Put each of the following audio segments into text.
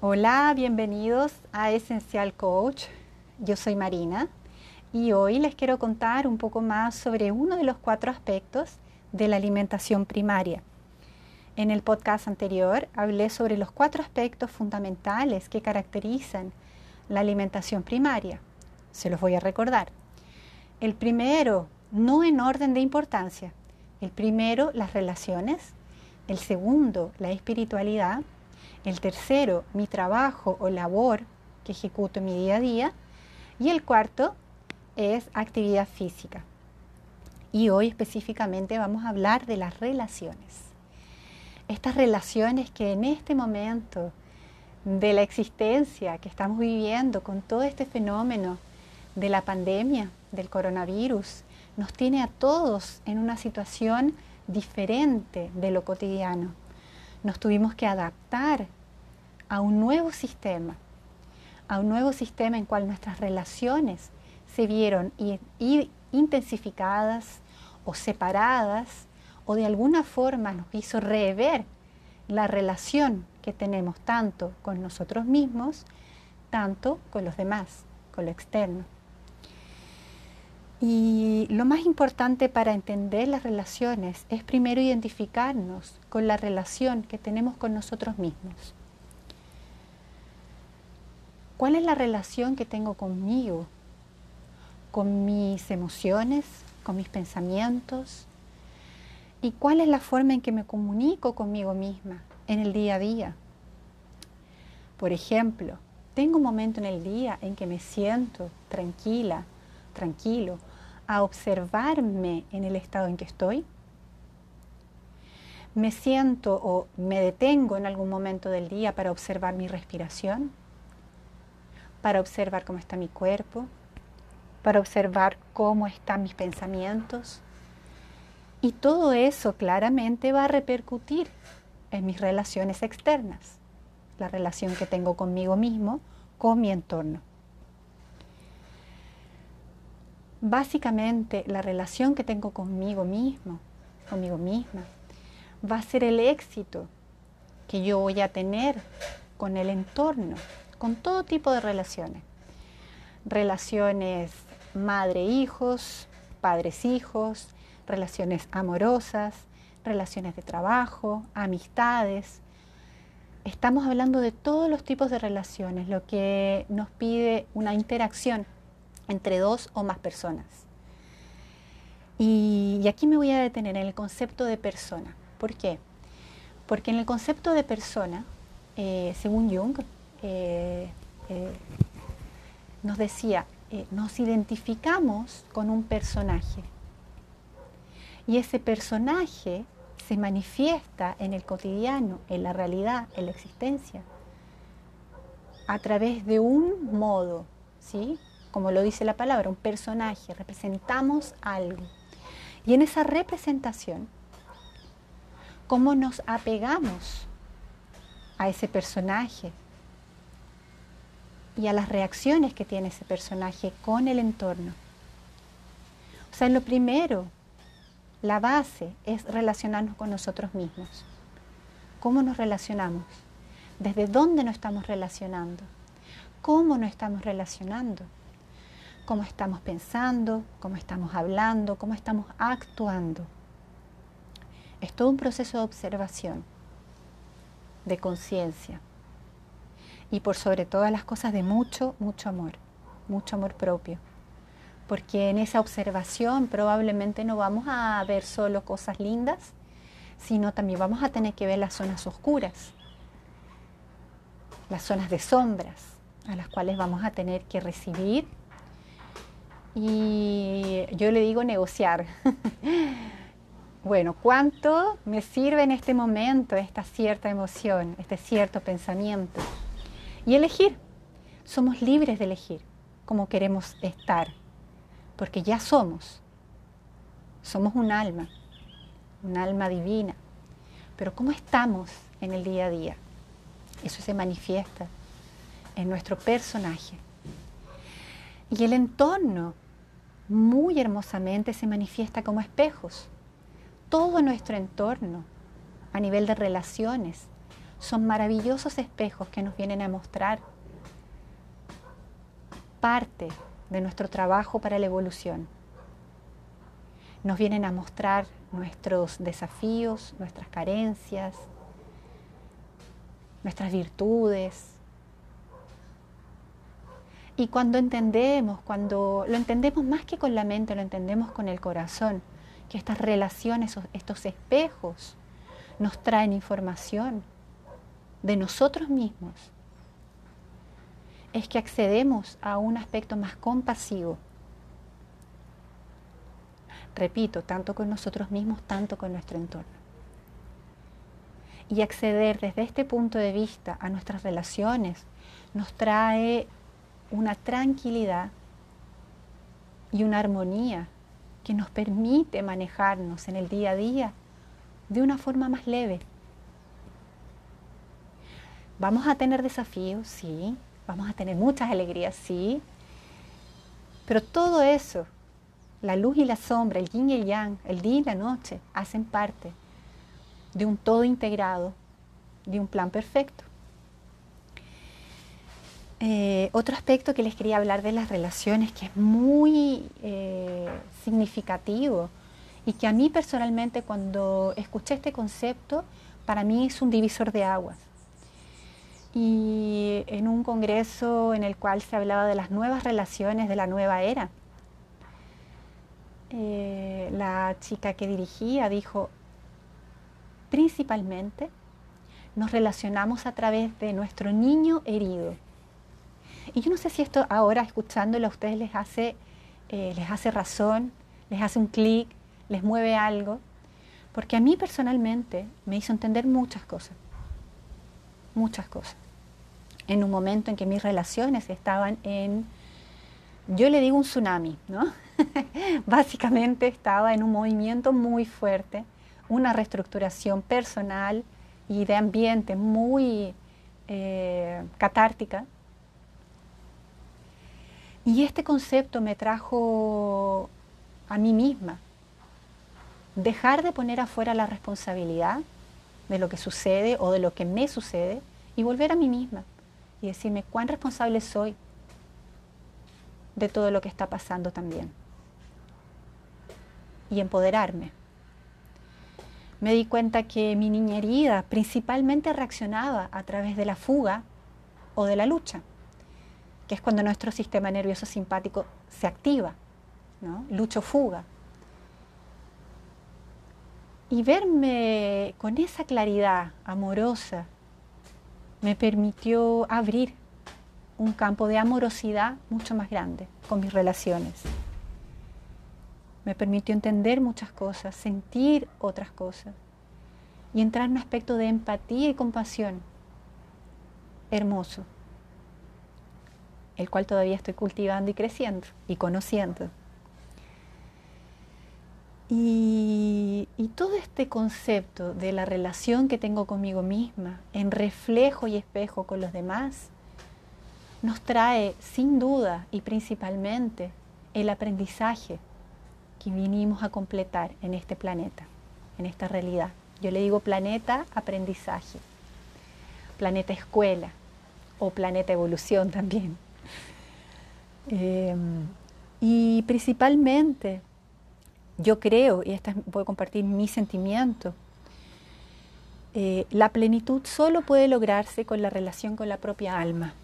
Hola, bienvenidos a Esencial Coach. Yo soy Marina y hoy les quiero contar un poco más sobre uno de los cuatro aspectos de la alimentación primaria. En el podcast anterior hablé sobre los cuatro aspectos fundamentales que caracterizan la alimentación primaria. Se los voy a recordar. El primero, no en orden de importancia. El primero, las relaciones. El segundo, la espiritualidad. El tercero, mi trabajo o labor que ejecuto en mi día a día. Y el cuarto es actividad física. Y hoy específicamente vamos a hablar de las relaciones. Estas relaciones que en este momento de la existencia que estamos viviendo con todo este fenómeno de la pandemia, del coronavirus, nos tiene a todos en una situación diferente de lo cotidiano. Nos tuvimos que adaptar a un nuevo sistema, a un nuevo sistema en cual nuestras relaciones se vieron intensificadas o separadas o de alguna forma nos hizo rever la relación que tenemos tanto con nosotros mismos, tanto con los demás, con lo externo. Y lo más importante para entender las relaciones es primero identificarnos con la relación que tenemos con nosotros mismos. ¿Cuál es la relación que tengo conmigo? Con mis emociones, con mis pensamientos. ¿Y cuál es la forma en que me comunico conmigo misma en el día a día? Por ejemplo, tengo un momento en el día en que me siento tranquila, tranquilo, a observarme en el estado en que estoy? ¿Me siento o me detengo en algún momento del día para observar mi respiración? ¿Para observar cómo está mi cuerpo? ¿Para observar cómo están mis pensamientos? Y todo eso claramente va a repercutir en mis relaciones externas, la relación que tengo conmigo mismo, con mi entorno. básicamente la relación que tengo conmigo mismo, conmigo misma, va a ser el éxito que yo voy a tener con el entorno, con todo tipo de relaciones. Relaciones madre-hijos, padres-hijos, relaciones amorosas, relaciones de trabajo, amistades. Estamos hablando de todos los tipos de relaciones, lo que nos pide una interacción entre dos o más personas. Y, aquí me voy a detener en el concepto de persona. ¿Por qué? Porque en el concepto de persona, eh, según Jung, eh, eh, nos decía, nos identificamos con un personaje. Y ese personaje se manifiesta en el cotidiano, en la realidad, en la existencia, a través de un modo, ¿sí? como lo dice la palabra, un personaje, representamos algo. Y en esa representación, ¿cómo nos apegamos a ese personaje y a las reacciones que tiene ese personaje con el entorno? O sea, lo primero, la base es relacionarnos con nosotros mismos. ¿Cómo nos relacionamos? ¿Desde dónde nos estamos relacionando? ¿Cómo nos estamos relacionando? cómo estamos pensando, cómo estamos hablando, cómo estamos actuando. Es todo un proceso de observación, de conciencia y por sobre todas las cosas de mucho, mucho amor, mucho amor propio. Porque en esa observación probablemente no vamos a ver solo cosas lindas, sino también vamos a tener que ver las zonas oscuras, las zonas de sombras, a las cuales vamos a tener que recibir y yo le digo negociar. bueno, ¿cuánto me sirve en este momento esta cierta emoción, este cierto pensamiento? Y elegir. Somos libres de elegir cómo queremos estar, porque ya somos. Somos un alma, un alma divina. Pero ¿cómo estamos en el día a día? Eso se manifiesta en nuestro personaje. Y el entorno muy hermosamente se manifiesta como espejos. Todo nuestro entorno, a nivel de relaciones, son maravillosos espejos que nos vienen a mostrar parte de nuestro trabajo para la evolución. Nos vienen a mostrar nuestros desafíos, nuestras carencias, nuestras virtudes. Y cuando entendemos, cuando lo entendemos más que con la mente, lo entendemos con el corazón, que estas relaciones, estos espejos, nos traen información de nosotros mismos, es que accedemos a un aspecto más compasivo. Repito, tanto con nosotros mismos, tanto con nuestro entorno. Y acceder desde este punto de vista a nuestras relaciones nos trae una tranquilidad y una armonía que nos permite manejarnos en el día a día de una forma más leve. Vamos a tener desafíos, sí, vamos a tener muchas alegrías, sí, pero todo eso, la luz y la sombra, el yin y el yang, el día y la noche, hacen parte de un todo integrado, de un plan perfecto. Eh, otro aspecto que les quería hablar de las relaciones, que es muy eh, significativo y que a mí personalmente cuando escuché este concepto, para mí es un divisor de aguas. Y en un congreso en el cual se hablaba de las nuevas relaciones de la nueva era, eh, la chica que dirigía dijo, principalmente nos relacionamos a través de nuestro niño herido. Y yo no sé si esto ahora escuchándolo a ustedes les hace, eh, les hace razón, les hace un clic, les mueve algo, porque a mí personalmente me hizo entender muchas cosas, muchas cosas. En un momento en que mis relaciones estaban en, yo le digo un tsunami, ¿no? Básicamente estaba en un movimiento muy fuerte, una reestructuración personal y de ambiente muy eh, catártica. Y este concepto me trajo a mí misma, dejar de poner afuera la responsabilidad de lo que sucede o de lo que me sucede y volver a mí misma y decirme cuán responsable soy de todo lo que está pasando también. Y empoderarme. Me di cuenta que mi niña herida principalmente reaccionaba a través de la fuga o de la lucha, que es cuando nuestro sistema nervioso simpático se activa, ¿no? Lucho-fuga. Y verme con esa claridad amorosa me permitió abrir un campo de amorosidad mucho más grande con mis relaciones. Me permitió entender muchas cosas, sentir otras cosas y entrar en un aspecto de empatía y compasión hermoso, el cual todavía estoy cultivando y creciendo y conociendo. Y, todo este concepto de la relación que tengo conmigo misma, en reflejo y espejo con los demás, nos trae sin duda y principalmente el aprendizaje que vinimos a completar en este planeta, en esta realidad. Yo le digo planeta aprendizaje, planeta escuela o planeta evolución también. Em, y principalmente yo creo, y esta voy a compartir mi sentimiento, eh, la plenitud solo puede lograrse con la relación con la propia alma.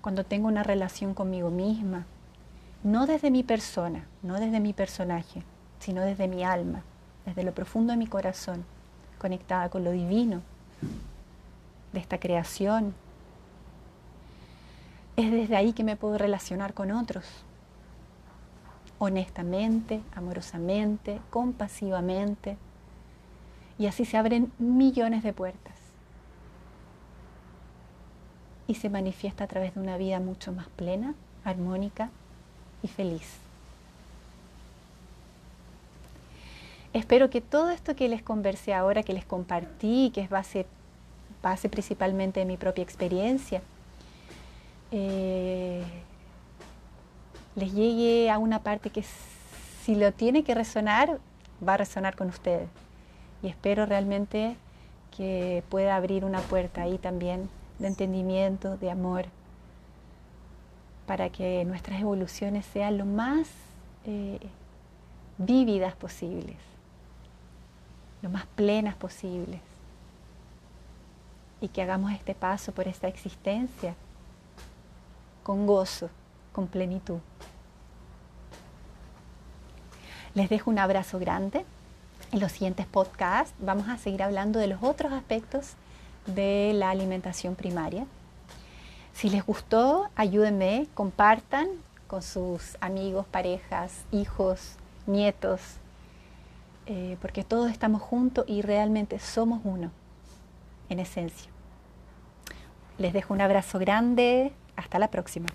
Cuando tengo una relación conmigo misma, no desde mi persona, no desde mi personaje, sino desde mi alma, desde lo profundo de mi corazón, conectada con lo divino de esta creación. Es desde ahí que me puedo relacionar con otros, honestamente, amorosamente, compasivamente. Y así se abren millones de puertas. Y se manifiesta a través de una vida mucho más plena, armónica y feliz. Espero que todo esto que les conversé ahora, que les compartí, que es base, base principalmente de mi propia experiencia, eh, les llegue a una parte que si lo tiene que resonar, va a resonar con ustedes. Y espero realmente que pueda abrir una puerta ahí también de entendimiento, de amor, para que nuestras evoluciones sean lo más eh, vívidas posibles, lo más plenas posibles, y que hagamos este paso por esta existencia con gozo, con plenitud. Les dejo un abrazo grande. En los siguientes podcasts vamos a seguir hablando de los otros aspectos de la alimentación primaria. Si les gustó, ayúdenme, compartan con sus amigos, parejas, hijos, nietos, eh, porque todos estamos juntos y realmente somos uno, en esencia. Les dejo un abrazo grande, hasta la próxima.